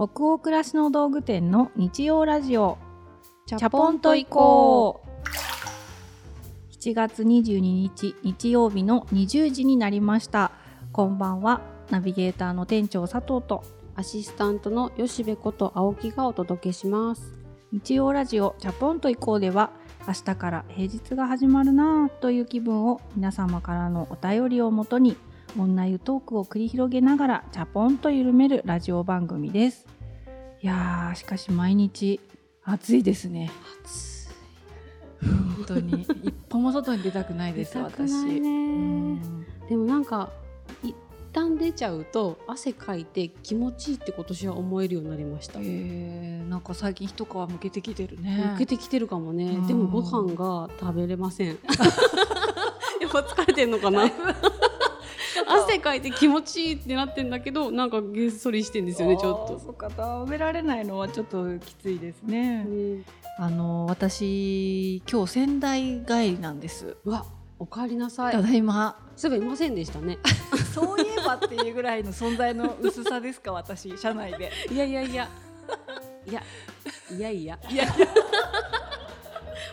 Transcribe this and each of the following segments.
北欧暮らしの道具店の日曜ラジオ。チャポンと行こう。7月22日日曜日の20時になりました。こんばんは。ナビゲーターの店長佐藤と。アシスタントの吉部こと青木がお届けします。日曜ラジオチャポンと行こうでは明日から平日が始まるなぁという気分を皆様からのお便りをもとに女湯トークを繰り広げながらチャポンと緩めるラジオ番組です。いやーしかし毎日暑いですね。暑本当に一歩も外に出たくないです私。でもなんか一旦出ちゃうと汗かいて気持ちいいって今年は思えるようになりました、えー、なんか最近一皮むけてきてるね。抜けてきてるかもね、うん。でもご飯が食べれません。やっぱ疲れてんのかな汗かいて気持ちいいってなってんだけどなんかげっそりしてんですよねちょっと。そっか食べられないのはちょっときついですね。ねあの私今日仙台帰りなんです。うわおかえりなさたいだいま。そういえばいませんでしたね。そういえばっていうぐらいの存在の薄さですか私社内で。いやいや。いやいやいや。いやいや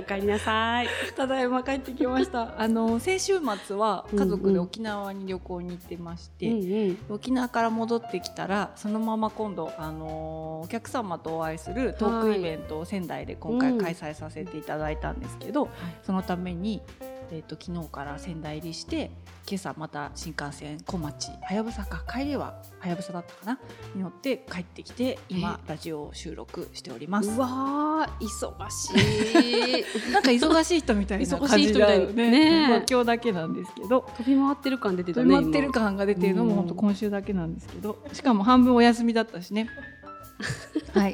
おかえりなさい。ただいま帰ってきました。あの先週末は家族で沖縄に旅行に行ってまして、うんうん。沖縄から戻ってきたらそのまま今度、あのお客様とお会いするトークイベントを仙台で今回開催させていただいたんですけど、そのために、えー、と昨日から仙台入りして今朝また新幹線小町はやぶさか帰りははやぶさだったかなに乗って帰ってきて今ラジオを収録しております。う。わー忙しい。なんか忙しい人みたいな忙感じだよね。ねまあ今日だけなんですけど、飛び回ってる感出てたね飛び回ってる感が出てるのもうん。本当今週だけなんですけど、しかも半分お休みだったしね。はい、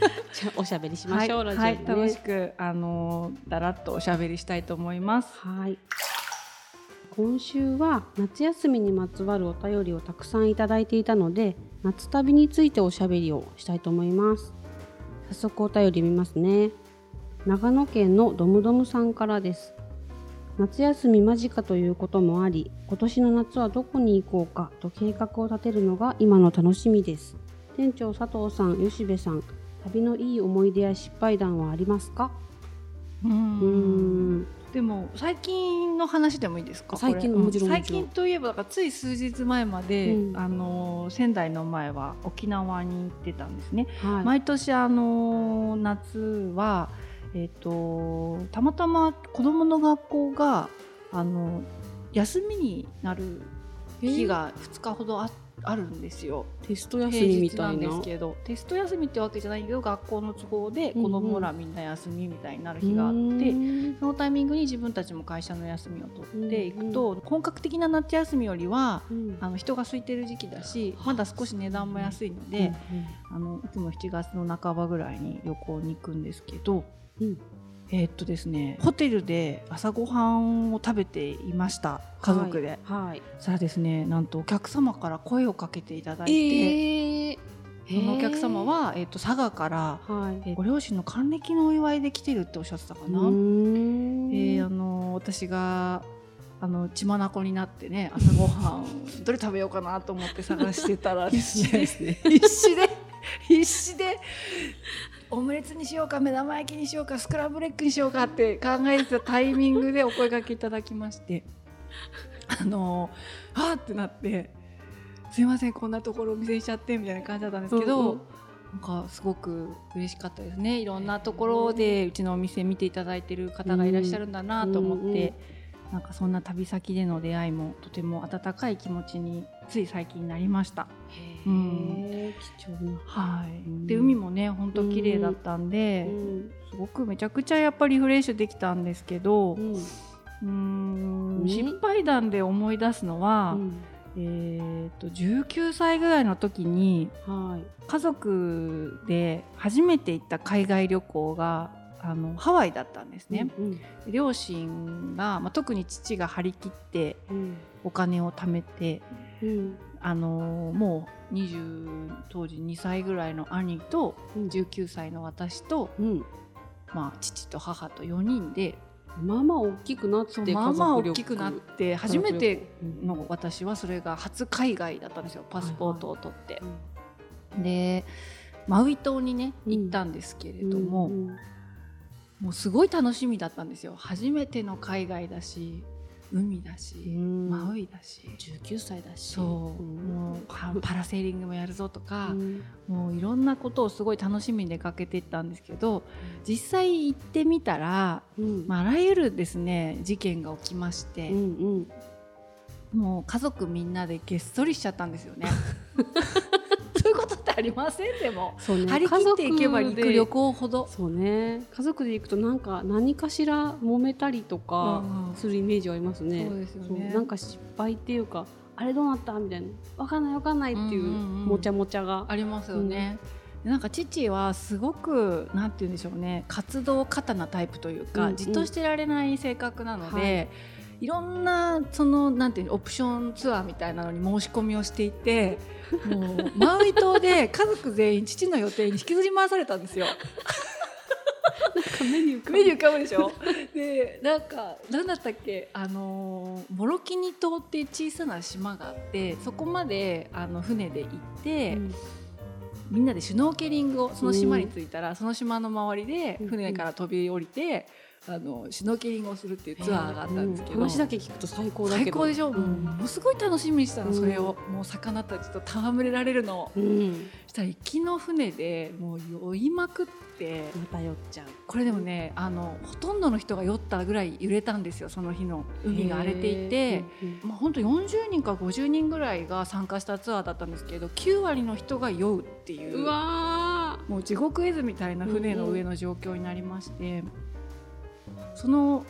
おしゃべりしまはい、しょう、はい、でね。楽しくあのーだらっとおしゃべりしたいと思います。はい。今週は夏休みにまつわるお便りをたくさんいただいていたので夏旅についておしゃべりをしたいと思います。早速お便り見ますね。長野県のドムドムさんからです。夏休み間近ということもあり今年の夏はどこに行こうかと計画を立てるのが今の楽しみです。店長佐藤さん吉部さん旅のいい思い出や失敗談はありますか？うん。ん。でも最近の話でもいいですか？最近もちろんうん。最近といえばだからつい数日前まで、うん。あのー仙台の前は沖縄に行ってたんですね。はい。毎年あのー夏はえっ、とたまたま子供の学校があの休みになる日が2日ほどああるんですよ。テスト休平みみ日なんでたいな。すけどテスト休みってわけじゃないけど学校の都合で子供らみんな休みみたいになる日があって、うん。そのタイミングに自分たちも会社の休みを取っていくと、本格的な夏休みよりはうん。あの人が空いてる時期だしまだ少し値段も安いので、あのいつも7月の半ばぐらいに旅行に行くんですけど、うんえーっとですねホテルで朝ごはんを食べていました家族で。はい、はい。そしたらですねなんとお客様から声をかけていただいて、えー。そのお客様は、えーっと佐賀から、はい。えーご両親の還暦のお祝いで来てるっておっしゃってたかな。えーあの私があの血眼になってね朝ごはんどれ食べようかなと思って探してたらですね 必死で。必死でオムレツにしようか目玉焼きにしようかスクランブルエッグにしようかって考えてたタイミングでお声掛けいただきましてあのあーってなってすいませんこんなところお見せしちゃってみたいな感じだったんですけど、うんう。んなんかすごく嬉しかったですね。いろんなところでうちのお店見ていただいてる方がいらっしゃるんだなと思って、うんうんなんかそんな旅先での出会いもとても温かい気持ちについ最近なりました。へー。貴重なはい。うん。で海もね本当綺麗だったんで、うん。すごくめちゃくちゃやっぱりリフレッシュできたんですけどう、ん。うーんうん失敗談で思い出すのは、うん。えー、と19歳ぐらいの時にはい。家族で初めて行った海外旅行があのハワイだったんですね。うん両親が、まあ、特に父が張り切ってうん。お金を貯めて、うん。あのもう20当時2歳ぐらいの兄とうん。19歳の私と、うん。まあ、父と母と4人でまあまあ大きくなってまあまあ大きくなって初めてのの私はそれが初海外だったんですよパスポートを取って。でマウイ島にね行ったんですけれども、うんうんもうすごい楽しみだったんですよ。初めての海外だし海だし、うん。マウイだし19歳だし。そう、んもうパパラセーリングもやるぞとか、うん。もういろんなことをすごい楽しみに出かけていったんですけど実際行ってみたら、うん。まあ、あらゆるですね事件が起きまして、もう家族みんなでげっそりしちゃったんですよね。ありませんでも。そうね張り切っていけば行く旅行ほど。そうね。家族で行くとなんか何かしら揉めたりとかうんうん。するイメージはありますね。そうですよね。なんか失敗っていうかあれどうなったみたいな。わかんないわかんないっていううんうんうん。もちゃもちゃが。ありますよね。でなんか父はすごくなんて言うんでしょうね。活動過多なタイプというか、うんうん。じっとしてられない性格なので、、はいろんなそのなんていうのオプションツアーみたいなのに申し込みをしていてもうマウイ島で家族全員父の予定に引きずり回されたんですよ。メニューメニュー浮かぶでしょ？でなんか何だったっけ？あのーモロキニ島っていう小さな島があってそこまであの船で行って、みんなでシュノーケリングをその島に着いたら、その島の周りでうん。船から飛び降りて、あのシュノーケリングをするっていうツアーがあったんですけど、う話だけ聞くと最高だけど最高でしょ、うん。もうすごい楽しみにしたの、うん。それをもう魚たちと戯れられるのをうん。したら行きの船でもう酔いまくって。また酔っちゃう。これでもねあのほとんどの人が酔ったぐらい揺れたんですよその日の海が荒れていて。まあ、本当40人か50人ぐらいが参加したツアーだったんですけど9割の人が酔うっていううわもう地獄絵図みたいな船の上の状況になりまして、その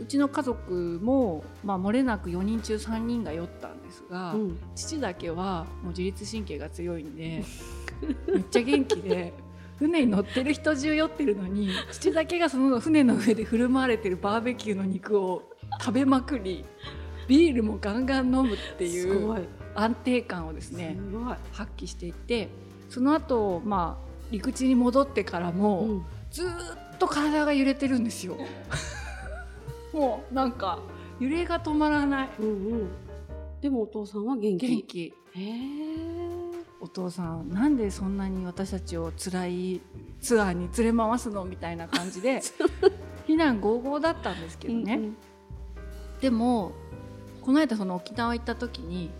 うちの家族も、まあ、漏れなく4人中3人が酔ったんですが、ーうん。父だけはもう自律神経が強いんで めっちゃ元気で船に乗ってる人中酔ってるのに父だけがその船の上で振る舞われてるバーベキューの肉を食べまくりビールもガンガン飲むっていう安定感をですねすごい。発揮していてその後まあ陸地に戻ってからも、うん。ずーっと体が揺れてるんですよ。もうなんか揺れが止まらない。うんうん。でもお父さんは元気。元気。へえお父さんなんでそんなに私たちを辛いツアーに連れ回すのみたいな感じで 非難合々だったんですけどね、でもこの間その沖縄行った時に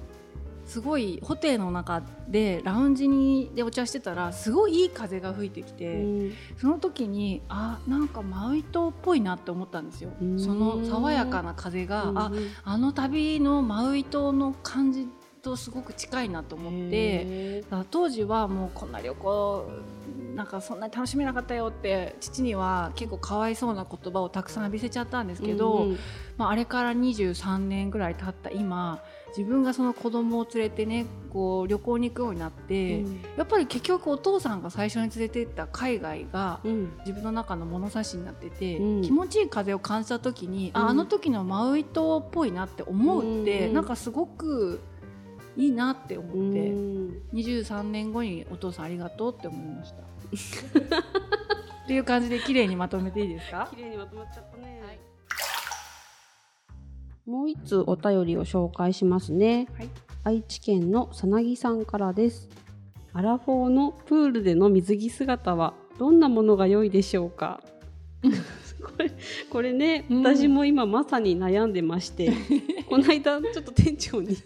すごいホテルの中でラウンジにでお茶してたらすごいいい風が吹いてきて、うん。その時にあなんかマウイ島っぽいなって思ったんですよ。うん。その爽やかな風が、うん。ああの旅のマウイ島の感じとすごく近いなと思って。当時はもうこんな旅行なんかそんなに楽しめなかったよって父には結構かわいそうな言葉をたくさん浴びせちゃったんですーけど、うんうん。まあ、あれから23年ぐらい経った今自分がその子供を連れてねこう旅行に行くようになって、やっぱり結局お父さんが最初に連れて行った海外がうん。自分の中の物差しになってて、うん。気持ちいい風を感じた時に、うん。ああの時のマウイ島っぽいなって思うって、うん。なんかすごくいいなって思って。うん。23年後にお父さんありがとうって思いました。っていう感じで綺麗にまとめていいですか？綺麗にまとまっちゃったね、もう一つお便りを紹介しますね、はい。愛知県のさなぎさんからです。アラフォーのプールでの水着姿はどんなものが良いでしょうか？これこれね、うん。私も今まさに悩んでまして この間ちょっと店長に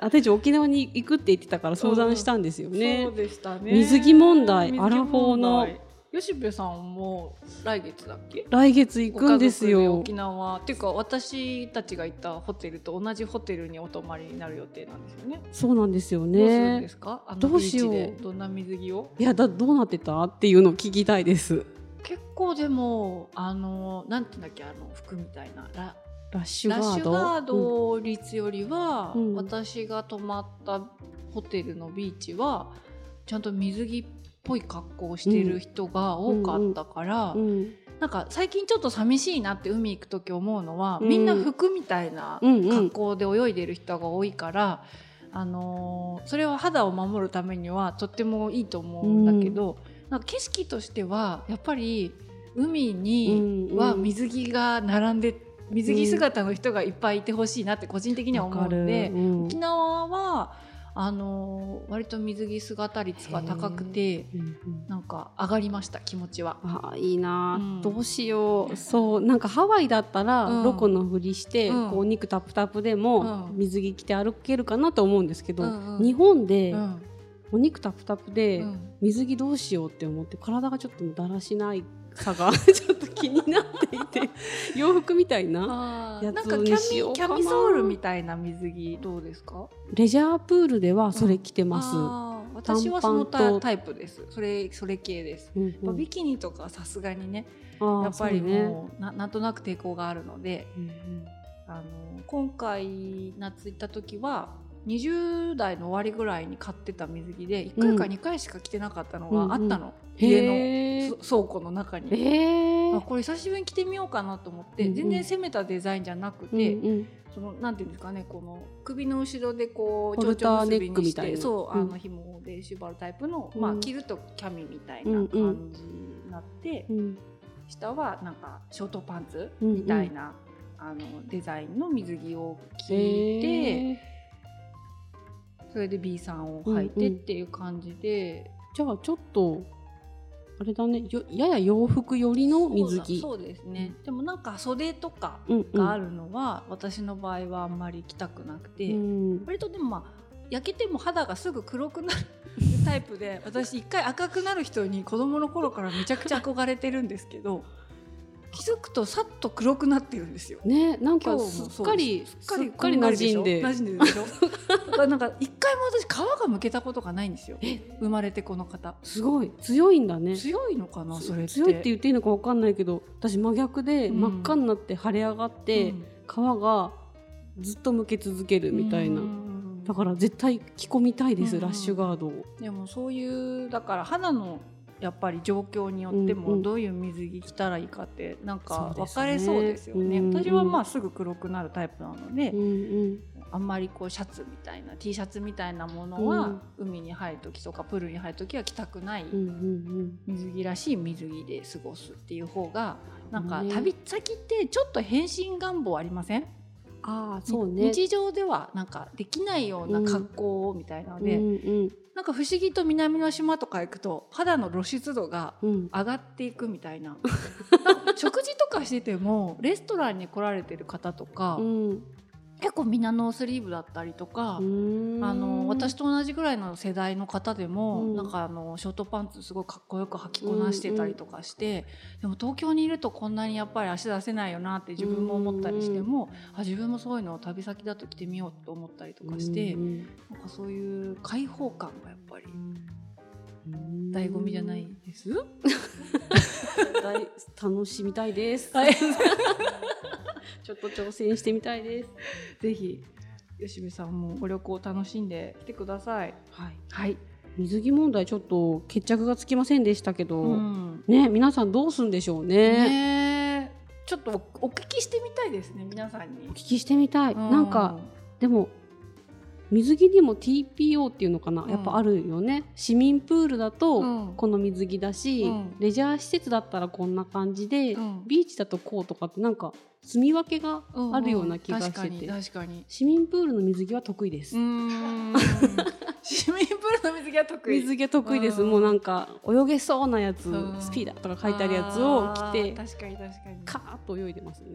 あ店長沖縄に行くって言ってたから相談したんですよね、そうでしたね。水着問題アラフォーの。吉部さんも来月だっけ？来月行くんですよ。沖縄。っていうか私たちが行ったホテルと同じホテルにお泊まりになる予定なんですよね。そうなんですよどうするんねですか？あのどうしよう。ビーチでどんな水着を？いやだどうなってた？っていうのを聞きたいです。結構でもあのなんていうんだっけ？あの服みたいな。ララッシュガードラッシュガード？率よりは、うん。私が泊まったホテルのビーチはちゃんと水着っぽい格好をしてる人が多かったから、うん。うん。なんか最近ちょっと寂しいなって海行く時思うのは、うん。みんな服みたいな格好で泳いでる人が多いから、あのーそれは肌を守るためにはとってもいいと思うんだけど、なんか景色としてはやっぱり海には水着が並んで水着姿の人がいっぱいいてほしいなって個人的には思うんで、うん。沖縄はあのー割と水着姿率が高くてなんか上がりました気持ちは。あいいな、うん。どうしよう。そうなんかハワイだったら、うん。ロコのふりして、うん。こうお肉タプタプでも、うん。水着着て歩けるかなと思うんですけど、うんうん。日本で、うん。お肉タプタプで、うん。水着どうしようって思って体がちょっとだらしないさが。ちょっと気になっていて。洋服みたいな。やつあーなんかキにしャようかな。ミキャミソールみたいな水着どうですか？レジャープールではそれ着てます。あー私はそのタタイプです。それそれ系です。うんうん。まあビキニとかはさすがにねやっぱりそうね。もうななんとなく抵抗があるので、うんうん。あの今回夏行った時は20代の終わりぐらいに買ってた水着で1回か2回しか着てなかったのがあったの、家へー。の。そ倉庫の中に。えあこれ久しぶりに着てみようかなと思って、うんうん。全然攻めたデザインじゃなくて、うんうん。そのなんていうんですかねこの首の後ろでこうホルター蝶々結びにしてそうあうん。の紐で縛るタイプの、うん。まあ着るとキャミみたいな感じになって、うん。下はなんかショートパンツうんうん。みたいな、あのデザインの水着を着て、それで B さんを履いてっていう感じで、じゃあちょっとあれだねよやや洋服寄りの水着そうだそうですね。でもなんか袖とかうんうんがあるのは、私の場合はあんまり着たくなくて、うん。割とでもまあ焼けても肌がすぐ黒くなるタイプで私一回赤くなる人に子供の頃からめちゃくちゃ憧れてるんですけど気づくとさっと黒くなってるんですよ。ねなんかすっかりす。っかりかり馴染んで。馴染んでるでしょ？だからなんか一回も私皮がむけたことがないんですよ。生まれてこの方。すごい。強いんだね。強いのかなそれって。強いって言っていいのかわかんないけど私真逆でうん。真っ赤になって腫れ上がって、うん。皮がずっとむけ続けるみたいな、うん。だから絶対着込みたいです、うん。ラッシュガードを。でもそういうだから肌のやっぱり状況によってうんうん。もどういう水着着たらいいかってなんか分かれそうですよね。うん。うん私はまあすぐ黒くなるタイプなので、うんうん。あんまりこうシャツみたいな T シャツみたいなものは、海に入る時とかプールに入る時は着たくない、うんうんうん。水着らしい水着で過ごすっていう方がなんかね。旅先ってちょっと変身願望ありません？ああそうね。日常ではなんかできないような格好みたいなので、うんうんなんか不思議と南の島とか行くと肌の露出度がうん。上がっていくみたいな。なんか食事とかしててもレストランに来られてる方とか、うん結構みんなノースリーブだったりとか、あの私と同じぐらいの世代の方でも、うん。なんかあのショートパンツすごいかっこよく履きこなしてたりとかして、でも東京にいるとこんなにやっぱり足出せないよなって自分も思ったりしても、あ自分もそういうのを旅先だと着てみようと思ったりとかして、うんなんかそういう開放感がやっぱりうん。醍醐味じゃないです？大楽しみたいです、はい、と挑戦してみたいです。ぜひ吉部さんもご旅行楽しんできてください。はい。はい。水着問題ちょっと決着がつきませんでしたけど、うん、ね皆さんどうすんでしょうね。ね。えちょっとおお聞きしてみたいですね皆さんに。お。聞きしてみたい、うなんかでも水着にも TPO っていうのかな、うん。やっぱあるよね。市民プールだとうん。この水着だし、うん。レジャー施設だったらこんな感じで、うん。ビーチだとこうとかってなんか住み分けがあるような気がしてて、うんうん確かに確かに。市民プールの水着は得意です、市民プールの水着は得意。水着は得意です、うんもうなんか泳げそうなやつ、うんスピーダーとか書いてあるやつを着て確かに確かに。カーッと泳いでますね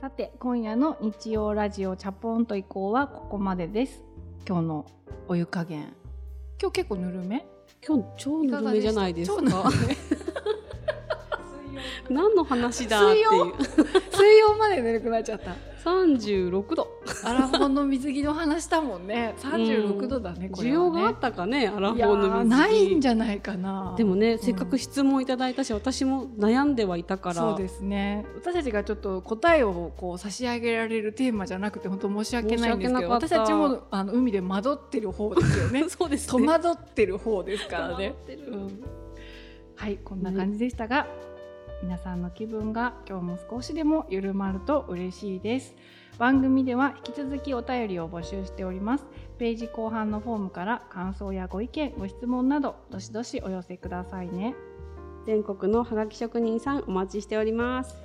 さて今夜の日曜ラジオチャポンと移行はここまでです。今日のお湯加減。今日結構ぬるめ？今日超ぬるめじゃないですか？何の話だっていう水曜までぬるくなっちゃった。36度 アラフォンの水着の話だもんね。36度だね、こ需れはね。要があったかねアラフォーの水着。ーないんじゃないかな。でもね、ん。せっかく質問いただいたし私も悩んではいたから。そうですね。私たちがちょっと答えをこう差し上げられるテーマじゃなくて本当申し訳ないんですけど私たちもあの海で惑ってる方ですよね。そうです戸惑ってる方ですからね。うんはいこんな感じでしたが、皆さんの気分が今日も少しでも緩まると嬉しいです番組では引き続きお便りを募集しております。ページ後半のフォームから感想やご意見ご質問などどしどしお寄せくださいね。全国のハガキ職人さんお待ちしております。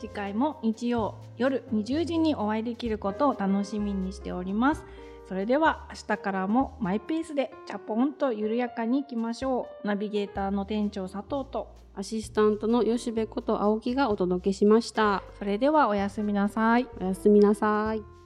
次回も日曜夜20時にお会いできることを楽しみにしておりますそれでは明日からもマイペースでチャポンと緩やかにいきましょう。ナビゲーターの店長佐藤とアシスタントの吉部こと青木がお届けしました。それではおやすみなさい。おやすみなさい